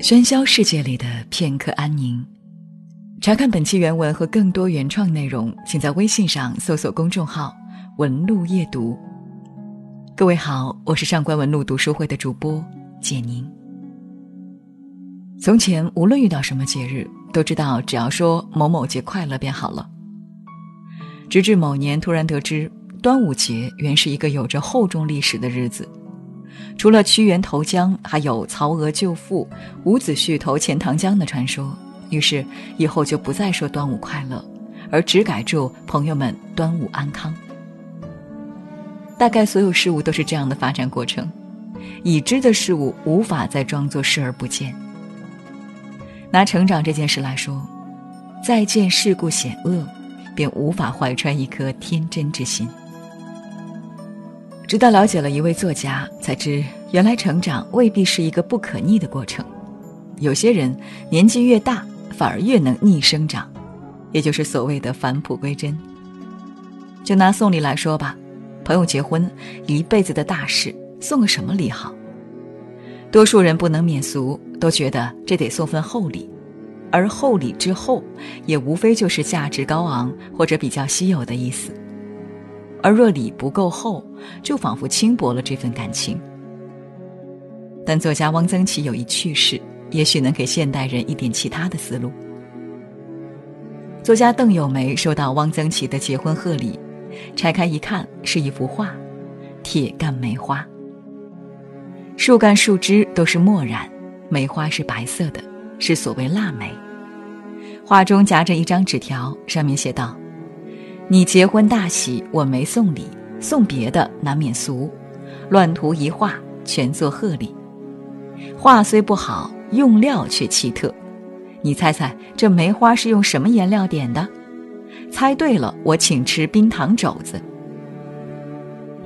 喧嚣世界里的片刻安宁。查看本期原文和更多原创内容，请在微信上搜索公众号“文路夜读”。各位好，我是上官文路读书会的主播简宁。从前，无论遇到什么节日，都知道只要说“某某节快乐”便好了。直至某年，突然得知端午节原是一个有着厚重历史的日子。除了屈原投江，还有曹娥救父、伍子胥投钱塘江的传说。于是以后就不再说端午快乐，而只改祝朋友们端午安康。大概所有事物都是这样的发展过程，已知的事物无法再装作视而不见。拿成长这件事来说，再见世故险恶，便无法怀揣一颗天真之心。直到了解了一位作家，才知原来成长未必是一个不可逆的过程。有些人年纪越大，反而越能逆生长，也就是所谓的返璞归真。就拿送礼来说吧，朋友结婚，一辈子的大事，送个什么礼好？多数人不能免俗，都觉得这得送份厚礼，而厚礼之后，也无非就是价值高昂或者比较稀有的意思。而若礼不够厚，就仿佛轻薄了这份感情。但作家汪曾祺有一趣事，也许能给现代人一点其他的思路。作家邓友梅收到汪曾祺的结婚贺礼，拆开一看，是一幅画，《铁干梅花》。树干、树枝都是墨染，梅花是白色的，是所谓腊梅。画中夹着一张纸条，上面写道。你结婚大喜，我没送礼，送别的难免俗，乱涂一画，全做贺礼。画虽不好，用料却奇特。你猜猜这梅花是用什么颜料点的？猜对了，我请吃冰糖肘子。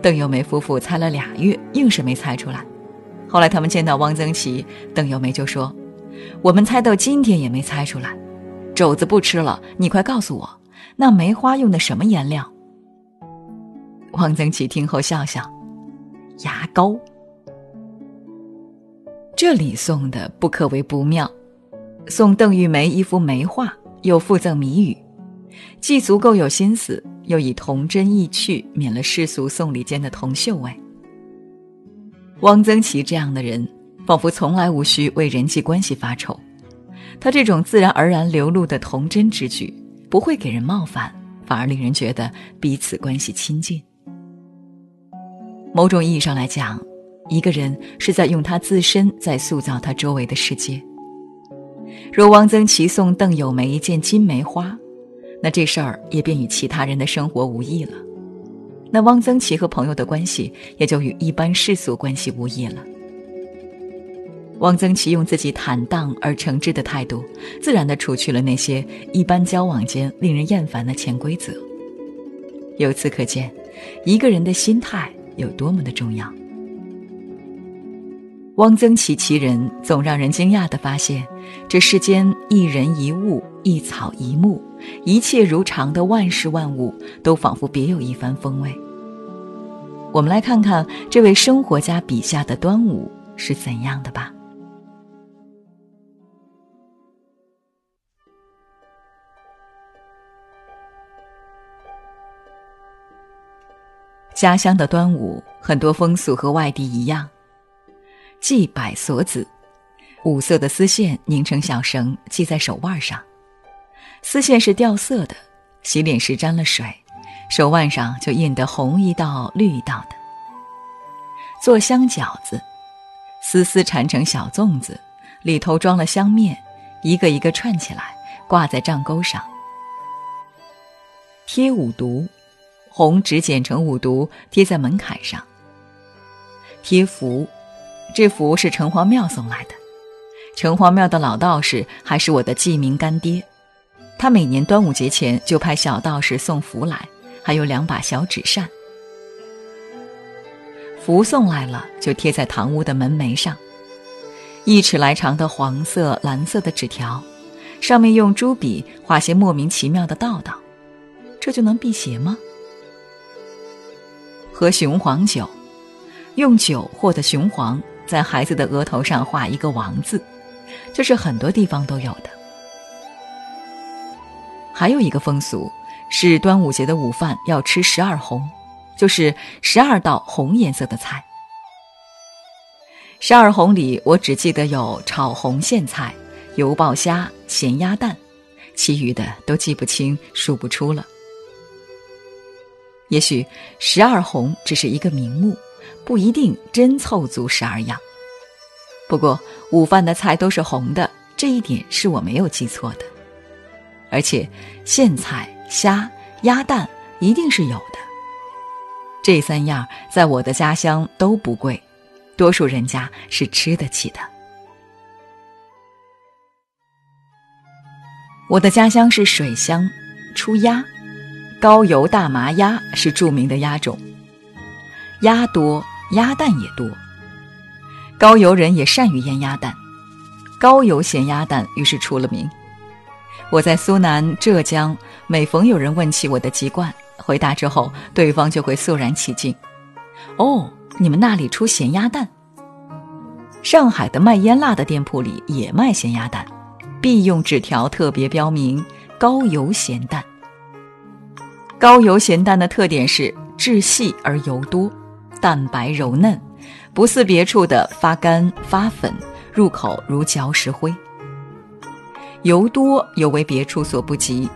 邓友梅夫妇猜了俩月，硬是没猜出来。后来他们见到汪曾祺，邓友梅就说：“我们猜到今天也没猜出来，肘子不吃了，你快告诉我。”那梅花用的什么颜料？汪曾祺听后笑笑：“牙膏。”这里送的不可谓不妙，送邓玉梅一幅梅画，又附赠谜语，既足够有心思，又以童真意趣，免了世俗送礼间的铜锈味。汪曾祺这样的人，仿佛从来无需为人际关系发愁，他这种自然而然流露的童真之举。不会给人冒犯，反而令人觉得彼此关系亲近。某种意义上来讲，一个人是在用他自身在塑造他周围的世界。若汪曾祺送邓友梅一件金梅花，那这事儿也便与其他人的生活无异了。那汪曾祺和朋友的关系也就与一般世俗关系无异了。汪曾祺用自己坦荡而诚挚的态度，自然地除去了那些一般交往间令人厌烦的潜规则。由此可见，一个人的心态有多么的重要。汪曾祺其人，总让人惊讶地发现，这世间一人一物、一草一木，一切如常的万事万物，都仿佛别有一番风味。我们来看看这位生活家笔下的端午是怎样的吧。家乡的端午，很多风俗和外地一样，系百所子，五色的丝线拧成小绳，系在手腕上。丝线是掉色的，洗脸时沾了水，手腕上就印得红一道绿一道的。做香饺子，丝丝缠成小粽子，里头装了香面，一个一个串起来，挂在帐钩上。贴五毒。红纸剪成五毒，贴在门槛上。贴符，这符是城隍庙送来的。城隍庙的老道士还是我的记名干爹，他每年端午节前就派小道士送符来，还有两把小纸扇。符送来了，就贴在堂屋的门楣上，一尺来长的黄色、蓝色的纸条，上面用朱笔画些莫名其妙的道道，这就能辟邪吗？喝雄黄酒，用酒或的雄黄在孩子的额头上画一个王字，这是很多地方都有的。还有一个风俗是端午节的午饭要吃十二红，就是十二道红颜色的菜。十二红里，我只记得有炒红苋菜、油爆虾、咸鸭蛋，其余的都记不清、数不出了。也许十二红只是一个名目，不一定真凑足十二样。不过午饭的菜都是红的，这一点是我没有记错的。而且苋菜、虾、鸭蛋一定是有的。这三样在我的家乡都不贵。多数人家是吃得起的。我的家乡是水乡，出鸭，高邮大麻鸭是著名的鸭种，鸭多，鸭蛋也多。高邮人也善于腌鸭蛋，高邮咸鸭蛋于是出了名。我在苏南、浙江，每逢有人问起我的籍贯，回答之后，对方就会肃然起敬。哦。你们那里出咸鸭蛋？上海的卖腌腊的店铺里也卖咸鸭蛋，必用纸条特别标明“高油咸蛋”。高油咸蛋的特点是质细而油多，蛋白柔嫩，不似别处的发干发粉，入口如嚼石灰。油多尤为别处所不及。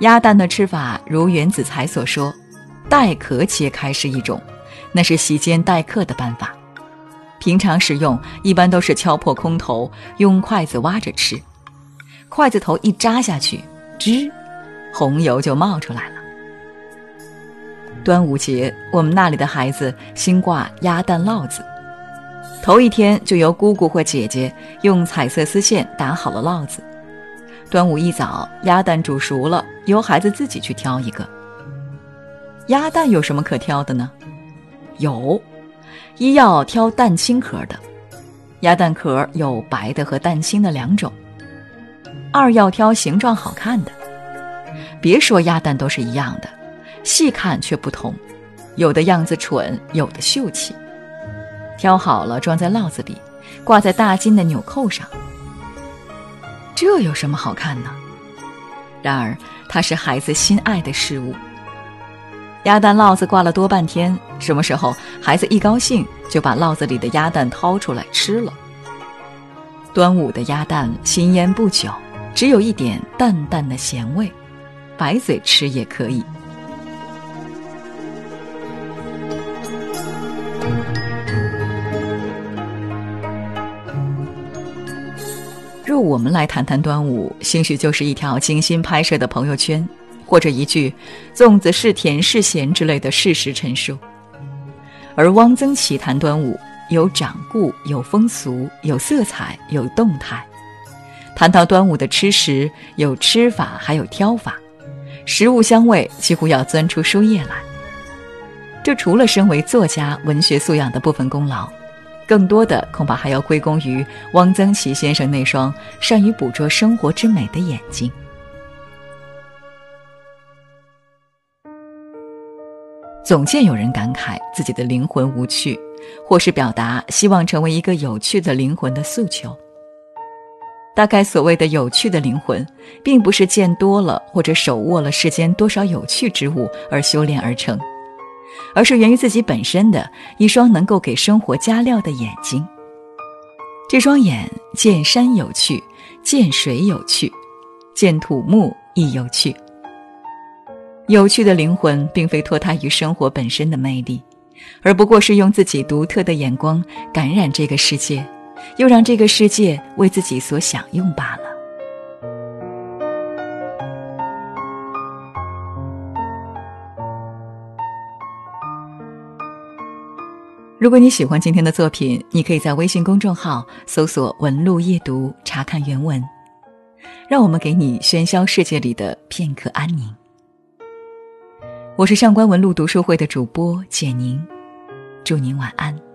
鸭蛋的吃法如袁子才所说，带壳切开是一种。那是席间待客的办法，平常使用一般都是敲破空头，用筷子挖着吃，筷子头一扎下去，吱，红油就冒出来了。端午节，我们那里的孩子新挂鸭蛋烙子，头一天就由姑姑或姐姐用彩色丝线打好了烙子，端午一早，鸭蛋煮熟了，由孩子自己去挑一个。鸭蛋有什么可挑的呢？有，一要挑蛋清壳的，鸭蛋壳有白的和蛋清的两种；二要挑形状好看的，别说鸭蛋都是一样的，细看却不同，有的样子蠢，有的秀气。挑好了装在烙子里，挂在大金的纽扣上。这有什么好看呢？然而它是孩子心爱的事物。鸭蛋烙子挂了多半天，什么时候孩子一高兴，就把烙子里的鸭蛋掏出来吃了。端午的鸭蛋新腌不久，只有一点淡淡的咸味，白嘴吃也可以。若我们来谈谈端午，兴许就是一条精心拍摄的朋友圈。或者一句“粽子是甜是咸”之类的事实陈述，而汪曾祺谈端午有掌故、有风俗、有色彩、有动态。谈到端午的吃食，有吃法，还有挑法，食物香味几乎要钻出书页来。这除了身为作家文学素养的部分功劳，更多的恐怕还要归功于汪曾祺先生那双善于捕捉生活之美的眼睛。总见有人感慨自己的灵魂无趣，或是表达希望成为一个有趣的灵魂的诉求。大概所谓的有趣的灵魂，并不是见多了或者手握了世间多少有趣之物而修炼而成，而是源于自己本身的一双能够给生活加料的眼睛。这双眼见山有趣，见水有趣，见土木亦有趣。有趣的灵魂，并非脱胎于生活本身的魅力，而不过是用自己独特的眼光感染这个世界，又让这个世界为自己所享用罢了。如果你喜欢今天的作品，你可以在微信公众号搜索“文路夜读”查看原文。让我们给你喧嚣世界里的片刻安宁。我是上官文露读书会的主播简宁，祝您晚安。